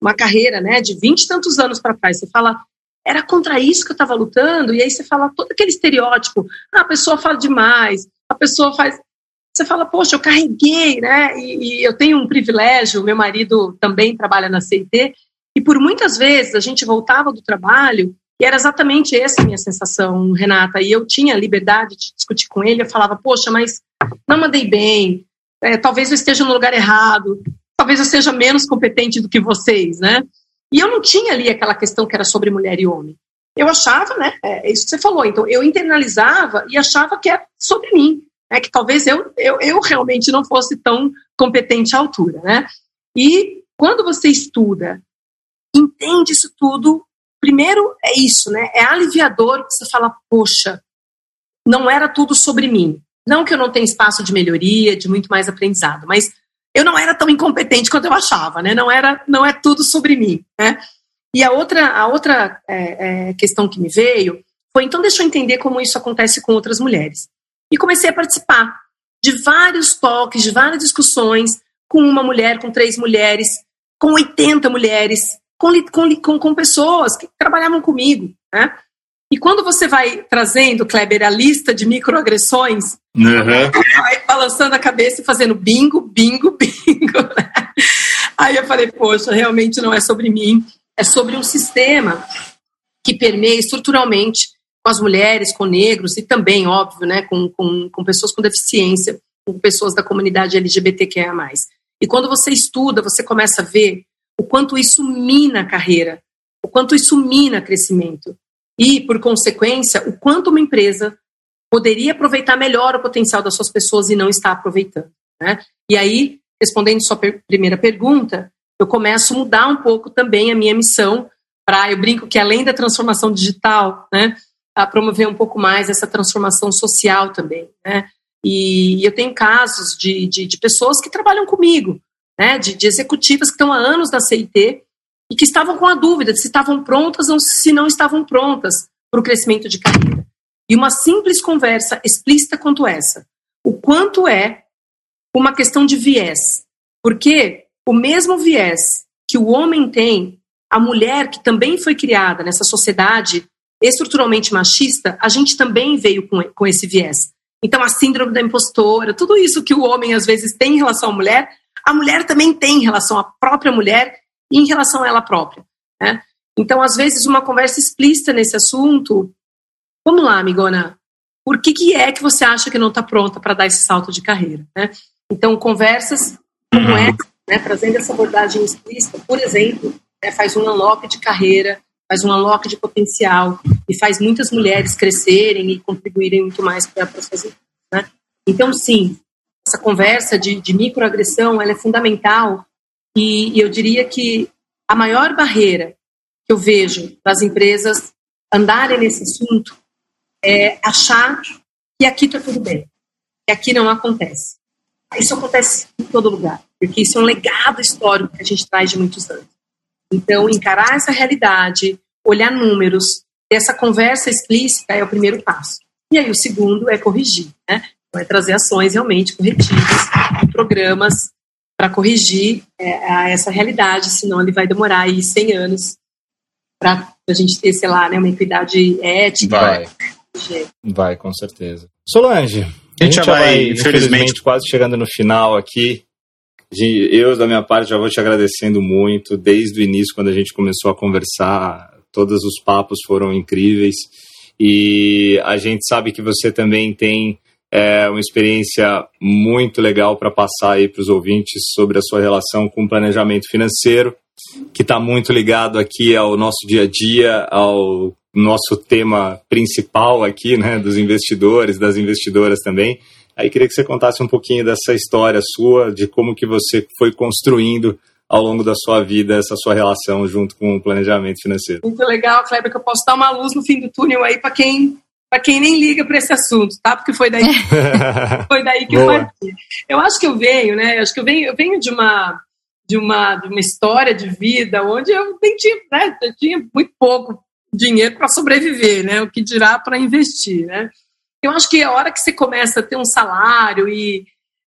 uma carreira né, de vinte e tantos anos para trás, você fala, era contra isso que eu estava lutando, e aí você fala todo aquele estereótipo, ah, a pessoa fala demais, a pessoa faz. Você fala, poxa, eu carreguei, né? E, e eu tenho um privilégio, meu marido também trabalha na CIT, e por muitas vezes a gente voltava do trabalho e era exatamente essa a minha sensação, Renata. E eu tinha liberdade de discutir com ele. Eu falava, poxa, mas não mandei bem. É, talvez eu esteja no lugar errado. Talvez eu seja menos competente do que vocês, né? E eu não tinha ali aquela questão que era sobre mulher e homem. Eu achava, né? É, é isso que você falou. Então, eu internalizava e achava que era sobre mim. Né, que talvez eu, eu, eu realmente não fosse tão competente à altura, né? E quando você estuda entende isso tudo, primeiro é isso, né? É aliviador você fala, poxa, não era tudo sobre mim. Não que eu não tenha espaço de melhoria, de muito mais aprendizado, mas eu não era tão incompetente quanto eu achava, né? Não era, não é tudo sobre mim, né? E a outra, a outra é, é, questão que me veio foi então deixa eu entender como isso acontece com outras mulheres. E comecei a participar de vários toques, de várias discussões com uma mulher, com três mulheres, com 80 mulheres, com, com, com pessoas que trabalhavam comigo, né? E quando você vai trazendo, Kleber, a lista de microagressões, uhum. vai balançando a cabeça e fazendo bingo, bingo, bingo. Né? Aí eu falei, poxa, realmente não é sobre mim, é sobre um sistema que permeia estruturalmente com as mulheres, com negros e também, óbvio, né, com, com, com pessoas com deficiência, com pessoas da comunidade LGBTQIA+. E quando você estuda, você começa a ver o quanto isso mina a carreira, o quanto isso mina crescimento. E, por consequência, o quanto uma empresa poderia aproveitar melhor o potencial das suas pessoas e não está aproveitando. Né? E aí, respondendo sua per primeira pergunta, eu começo a mudar um pouco também a minha missão para, eu brinco que além da transformação digital, né, a promover um pouco mais essa transformação social também. Né? E eu tenho casos de, de, de pessoas que trabalham comigo, né, de, de executivas que estão há anos na CIT e que estavam com a dúvida de se estavam prontas ou se não estavam prontas para o crescimento de carreira. E uma simples conversa explícita quanto essa. O quanto é uma questão de viés. Porque o mesmo viés que o homem tem, a mulher que também foi criada nessa sociedade estruturalmente machista, a gente também veio com, com esse viés. Então, a síndrome da impostora, tudo isso que o homem às vezes tem em relação à mulher, a mulher também tem em relação à própria mulher e em relação a ela própria. Né? Então, às vezes, uma conversa explícita nesse assunto. Vamos lá, amigona. Por que, que é que você acha que não está pronta para dar esse salto de carreira? Né? Então, conversas como uhum. essa né, trazendo essa abordagem explícita, por exemplo, né, faz um unlock de carreira, faz um unlock de potencial e faz muitas mulheres crescerem e contribuírem muito mais para as suas né? Então, sim, essa conversa de, de microagressão ela é fundamental e, e eu diria que a maior barreira que eu vejo das empresas andarem nesse assunto é achar que aqui está tudo bem, que aqui não acontece. Isso acontece em todo lugar, porque isso é um legado histórico que a gente traz de muitos anos. Então, encarar essa realidade, olhar números, ter essa conversa explícita é o primeiro passo. E aí o segundo é corrigir, né? É trazer ações realmente corretivas, programas para corrigir é, essa realidade, senão ele vai demorar aí 100 anos para a gente ter, sei lá, né, uma equidade ética. Vai, vai com certeza. Solange, a gente, já vai, vai infelizmente, quase chegando no final aqui. Eu, da minha parte, já vou te agradecendo muito. Desde o início, quando a gente começou a conversar, todos os papos foram incríveis. E a gente sabe que você também tem é, uma experiência muito legal para passar aí para os ouvintes sobre a sua relação com o planejamento financeiro, que está muito ligado aqui ao nosso dia a dia, ao nosso tema principal aqui, né, dos investidores, das investidoras também. Aí queria que você contasse um pouquinho dessa história sua, de como que você foi construindo ao longo da sua vida essa sua relação junto com o planejamento financeiro. Muito legal, Kleber, que eu posso dar uma luz no fim do túnel aí para quem para quem nem liga para esse assunto, tá? Porque foi daí, foi daí que eu parti. Eu acho que eu venho, né? Eu acho que eu venho, eu venho de uma de uma, de uma história de vida onde eu nem tinha, né? Eu tinha muito pouco dinheiro para sobreviver, né? O que dirá para investir, né? Eu acho que a hora que você começa a ter um salário e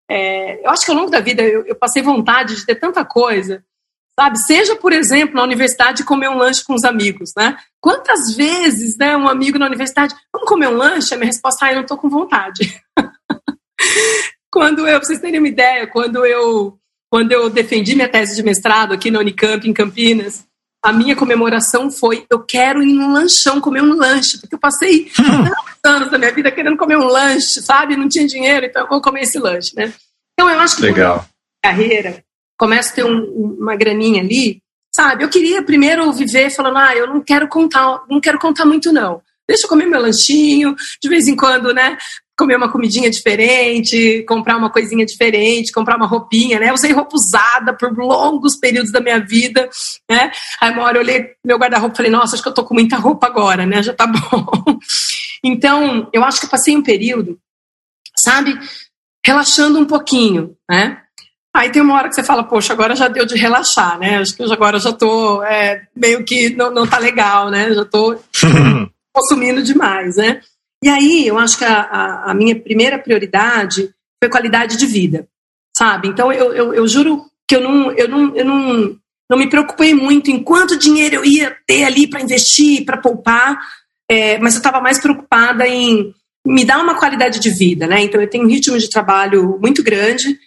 é, eu acho que ao longo da vida eu, eu, passei vontade de ter tanta coisa, sabe? Seja, por exemplo, na universidade comer um lanche com os amigos, né? Quantas vezes, né, um amigo na universidade, vamos comer um lanche? A minha resposta, ah, eu não estou com vontade. quando eu, pra vocês terem uma ideia, quando eu, quando eu defendi minha tese de mestrado aqui na Unicamp, em Campinas, a minha comemoração foi: eu quero ir num lanchão comer um lanche, porque eu passei anos da minha vida querendo comer um lanche, sabe? Não tinha dinheiro, então eu vou comer esse lanche, né? Então eu acho que Legal. carreira começa a ter um, uma graninha ali, sabe? Eu queria primeiro viver falando: ah, eu não quero contar, não quero contar muito não. Deixa eu comer meu lanchinho, de vez em quando, né? comer uma comidinha diferente, comprar uma coisinha diferente, comprar uma roupinha, né? Eu usei roupa usada por longos períodos da minha vida, né? Aí uma hora eu olhei meu guarda-roupa e falei, nossa, acho que eu tô com muita roupa agora, né? Já tá bom. Então, eu acho que eu passei um período, sabe, relaxando um pouquinho, né? Aí tem uma hora que você fala, poxa, agora já deu de relaxar, né? Acho que agora já tô é, meio que não, não tá legal, né? Já tô consumindo demais, né? E aí, eu acho que a, a, a minha primeira prioridade foi qualidade de vida, sabe? Então, eu, eu, eu juro que eu não, eu não, eu não, não me preocupei muito em quanto dinheiro eu ia ter ali para investir, para poupar, é, mas eu estava mais preocupada em me dar uma qualidade de vida, né? Então, eu tenho um ritmo de trabalho muito grande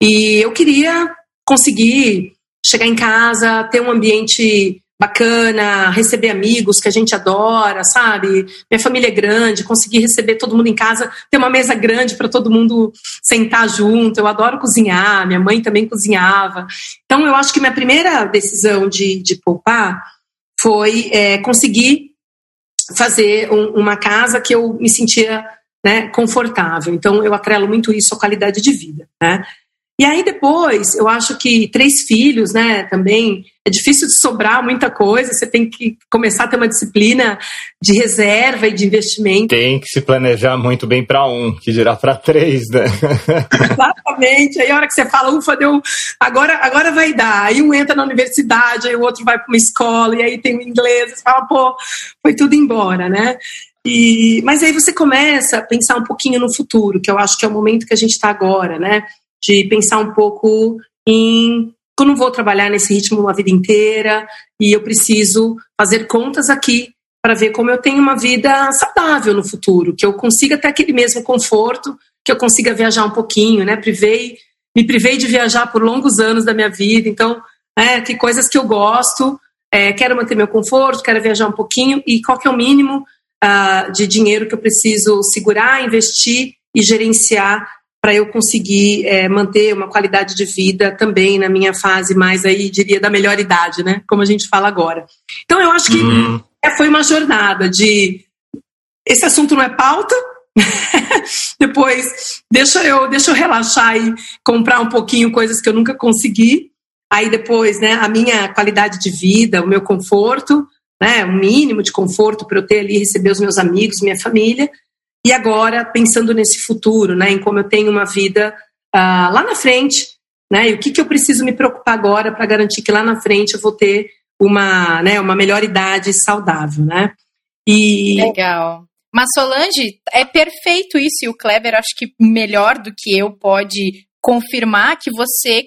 e eu queria conseguir chegar em casa, ter um ambiente bacana, receber amigos que a gente adora, sabe? Minha família é grande, conseguir receber todo mundo em casa, ter uma mesa grande para todo mundo sentar junto. Eu adoro cozinhar, minha mãe também cozinhava. Então, eu acho que minha primeira decisão de, de poupar foi é, conseguir fazer um, uma casa que eu me sentia né, confortável. Então, eu atrelo muito isso à qualidade de vida, né? E aí depois, eu acho que três filhos, né, também é difícil de sobrar muita coisa, você tem que começar a ter uma disciplina de reserva e de investimento. Tem que se planejar muito bem para um, que dirá para três, né? Exatamente. Aí a hora que você fala, ufa, deu, agora, agora vai dar. Aí um entra na universidade, aí o outro vai para uma escola, e aí tem o inglês, você fala, pô, foi tudo embora, né? E, mas aí você começa a pensar um pouquinho no futuro, que eu acho que é o momento que a gente está agora, né? De pensar um pouco em eu não vou trabalhar nesse ritmo uma vida inteira e eu preciso fazer contas aqui para ver como eu tenho uma vida saudável no futuro, que eu consiga ter aquele mesmo conforto, que eu consiga viajar um pouquinho, né? Privei, me privei de viajar por longos anos da minha vida, então, é, que coisas que eu gosto, é, quero manter meu conforto, quero viajar um pouquinho e qual que é o mínimo uh, de dinheiro que eu preciso segurar, investir e gerenciar para eu conseguir é, manter uma qualidade de vida também na minha fase mais aí, diria, da melhor idade, né? Como a gente fala agora. Então eu acho que uhum. é, foi uma jornada de esse assunto não é pauta. depois deixa eu deixa eu relaxar e comprar um pouquinho coisas que eu nunca consegui aí depois né a minha qualidade de vida o meu conforto né um mínimo de conforto para eu ter ali receber os meus amigos minha família e agora, pensando nesse futuro, né, em como eu tenho uma vida uh, lá na frente, né, e o que, que eu preciso me preocupar agora para garantir que lá na frente eu vou ter uma, né, uma melhor idade saudável, né? E... Legal. Mas Solange, é perfeito isso, e o Kleber acho que melhor do que eu pode confirmar que você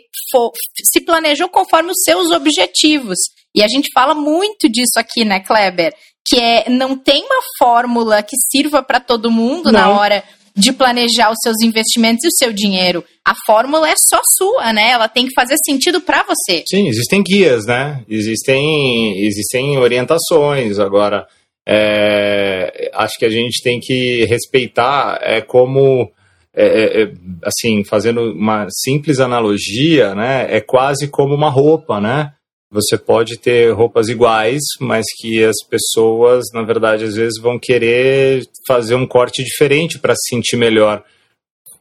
se planejou conforme os seus objetivos. E a gente fala muito disso aqui, né, Kleber? Que é não tem uma fórmula que sirva para todo mundo não. na hora de planejar os seus investimentos e o seu dinheiro. A fórmula é só sua, né? Ela tem que fazer sentido para você. Sim, existem guias, né? Existem, existem orientações. Agora, é, acho que a gente tem que respeitar é como é, é, é, assim, fazendo uma simples analogia, né? É quase como uma roupa, né? Você pode ter roupas iguais, mas que as pessoas, na verdade, às vezes vão querer fazer um corte diferente para se sentir melhor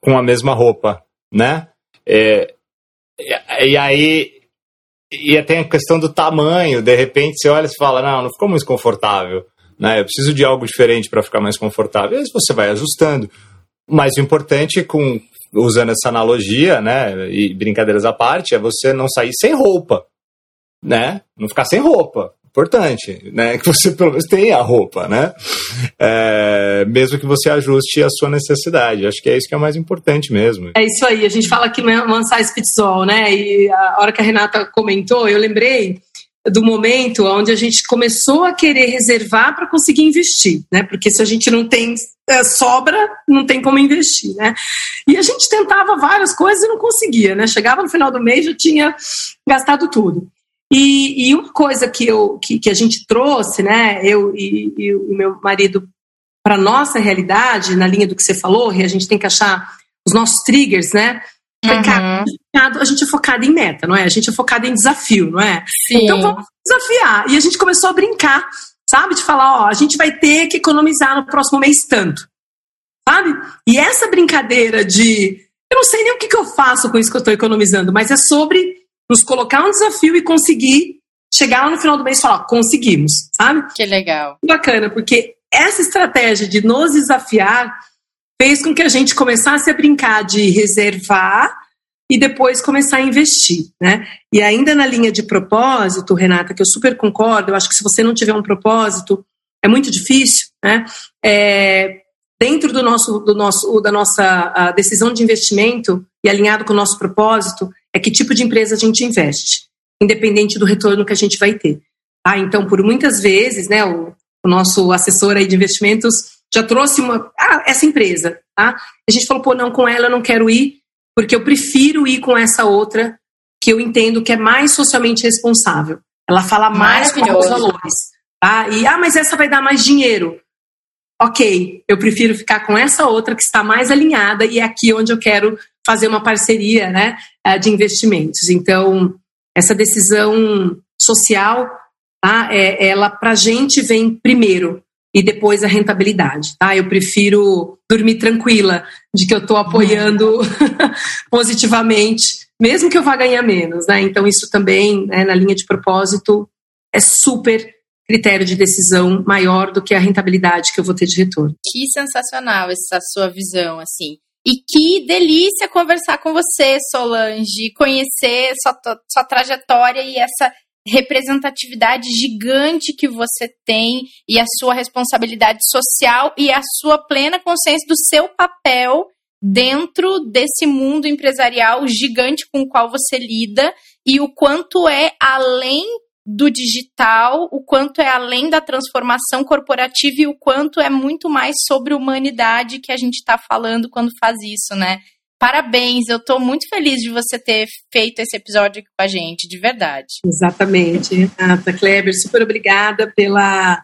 com a mesma roupa, né? É, e aí e até a questão do tamanho, de repente você olha e fala, não, não ficou muito confortável, né? Eu preciso de algo diferente para ficar mais confortável. E aí você vai ajustando. Mas o importante com usando essa analogia, né, e brincadeiras à parte, é você não sair sem roupa né? Não ficar sem roupa. Importante, né? Que você pelo menos tenha a roupa, né? É, mesmo que você ajuste a sua necessidade. Acho que é isso que é mais importante mesmo. É isso aí. A gente fala que fits all, né? E a hora que a Renata comentou, eu lembrei do momento onde a gente começou a querer reservar para conseguir investir, né? Porque se a gente não tem é, sobra, não tem como investir, né? E a gente tentava várias coisas e não conseguia, né? Chegava no final do mês já tinha gastado tudo. E, e uma coisa que, eu, que, que, a gente trouxe, né, eu e, e o meu marido, para nossa realidade, na linha do que você falou, e a gente tem que achar os nossos triggers, né? Uhum. A gente é focado em meta, não é? A gente é focado em desafio, não é? Sim. Então vamos desafiar. E a gente começou a brincar, sabe? De falar, ó, a gente vai ter que economizar no próximo mês tanto, sabe? E essa brincadeira de. Eu não sei nem o que, que eu faço com isso que eu estou economizando, mas é sobre nos colocar um desafio e conseguir chegar lá no final do mês e falar, conseguimos, sabe? Que legal. Bacana, porque essa estratégia de nos desafiar fez com que a gente começasse a brincar de reservar e depois começar a investir, né? E ainda na linha de propósito, Renata, que eu super concordo, eu acho que se você não tiver um propósito, é muito difícil, né? É, dentro do nosso, do nosso, da nossa decisão de investimento e alinhado com o nosso propósito, é que tipo de empresa a gente investe, independente do retorno que a gente vai ter. Ah, então, por muitas vezes, né, o, o nosso assessor aí de investimentos já trouxe uma, ah, essa empresa, tá? A gente falou, pô, não, com ela eu não quero ir, porque eu prefiro ir com essa outra que eu entendo que é mais socialmente responsável. Ela fala mais com os valores, tá? E, ah, mas essa vai dar mais dinheiro. Ok, eu prefiro ficar com essa outra que está mais alinhada e é aqui onde eu quero fazer uma parceria né, eh, de investimentos. Então, essa decisão social, tá, é, ela para a gente vem primeiro e depois a rentabilidade. Tá? Eu prefiro dormir tranquila de que eu estou apoiando positivamente, mesmo que eu vá ganhar menos. Né? Então, isso também, né, na linha de propósito, é super critério de decisão maior do que a rentabilidade que eu vou ter de retorno. Que sensacional essa sua visão, assim. E que delícia conversar com você, Solange, conhecer sua, sua trajetória e essa representatividade gigante que você tem e a sua responsabilidade social e a sua plena consciência do seu papel dentro desse mundo empresarial gigante com o qual você lida e o quanto é além do digital, o quanto é além da transformação corporativa e o quanto é muito mais sobre humanidade que a gente está falando quando faz isso, né? Parabéns, eu estou muito feliz de você ter feito esse episódio aqui com a gente, de verdade. Exatamente, Renata Kleber, super obrigada pela,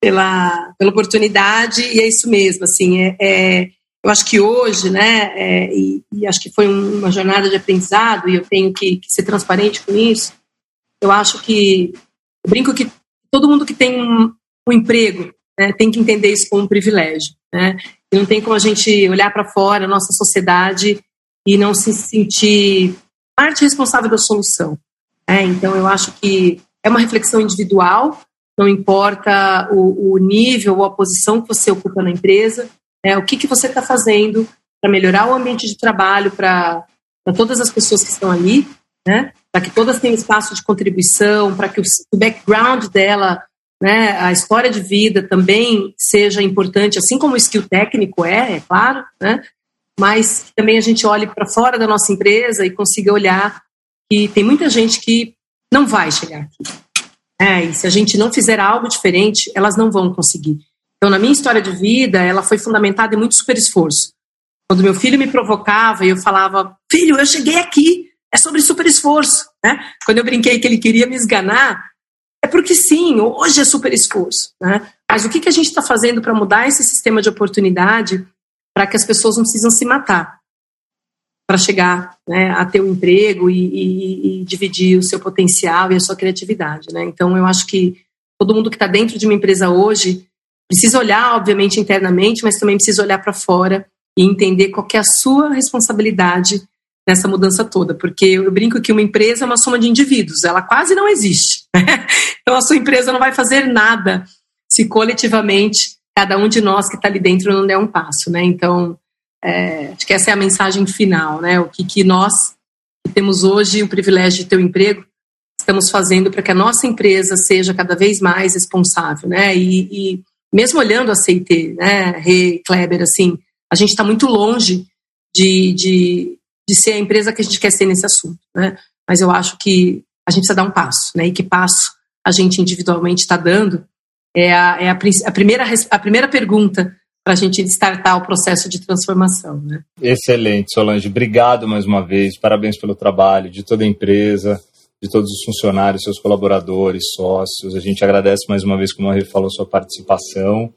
pela, pela oportunidade, e é isso mesmo, assim, é, é eu acho que hoje, né, é, e, e, acho que foi uma jornada de aprendizado, e eu tenho que, que ser transparente com isso, eu acho que, eu brinco que todo mundo que tem um, um emprego né, tem que entender isso como um privilégio. Né? E não tem como a gente olhar para fora, a nossa sociedade, e não se sentir parte responsável da solução. Né? Então, eu acho que é uma reflexão individual, não importa o, o nível ou a posição que você ocupa na empresa, é, o que, que você está fazendo para melhorar o ambiente de trabalho para todas as pessoas que estão ali, né? Para que todas tenham espaço de contribuição, para que o, background dela, né, a história de vida também seja importante, assim como o skill técnico é, é claro, né? mas que também a gente olhe para fora da nossa empresa e consiga olhar que tem muita gente que não vai chegar aqui. É, e se a gente não fizer algo diferente, elas não vão conseguir. Então, na minha história de vida, ela foi fundamentada em muito super esforço. Quando meu filho me provocava e eu falava, filho, eu cheguei aqui, é sobre super esforço. Né? Quando eu brinquei que ele queria me esganar, é porque sim, hoje é super esforço. Né? Mas o que, que a gente está fazendo para mudar esse sistema de oportunidade para que as pessoas não precisam se matar para chegar né, a ter um emprego e, e, e, dividir o seu potencial e a sua criatividade. Né? Então, eu acho que todo mundo que está dentro de uma empresa hoje precisa olhar, obviamente, internamente, mas também precisa olhar para fora e entender qual é a sua responsabilidade nessa mudança toda, porque eu brinco que uma empresa é uma soma de indivíduos, ela quase não existe. Né? Então, a sua empresa não vai fazer nada se coletivamente cada um de nós que está ali dentro não der um passo, né? Então, é, acho que essa é a mensagem final, né? O que, que nós que temos hoje o privilégio de ter um emprego estamos fazendo para que a nossa empresa seja cada vez mais responsável, né? E, e mesmo olhando a CIT, né, Rê, Kleber, assim, a gente está muito longe de, de, de ser a empresa que a gente quer ser nesse assunto, né? Mas eu acho que a gente precisa dar um passo, né? E que passo a gente individualmente está dando é a, é a, a, primeira, a primeira pergunta para a gente startar o processo de transformação. Né? Excelente, Solange. Obrigado mais uma vez. Parabéns pelo trabalho de toda a empresa, de todos os funcionários, seus colaboradores, sócios. A gente agradece mais uma vez, como a Rê falou, sua participação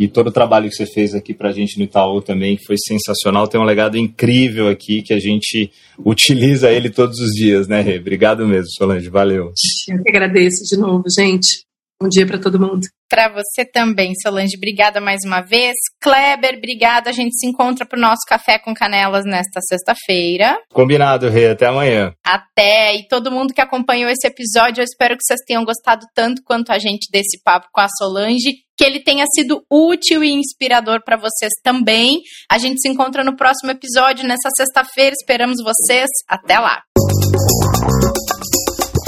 e todo o trabalho que você fez aqui para a gente no Itaú também, que foi sensacional. Tem um legado incrível aqui que a gente utiliza ele todos os dias, né, Rê? Obrigado mesmo, Solange. Valeu. Eu que agradeço de novo, gente. Bom dia para todo mundo. Para você também, Solange. Obrigada mais uma vez. Kleber, obrigada. A gente se encontra para o nosso Café com Canelas nesta sexta-feira. Combinado, Rê. Até amanhã. Até. E todo mundo que acompanhou esse episódio, eu espero que vocês tenham gostado tanto quanto a gente desse papo com a Solange. Que ele tenha sido útil e inspirador para vocês também. A gente se encontra no próximo episódio, nessa sexta-feira. Esperamos vocês. Até lá.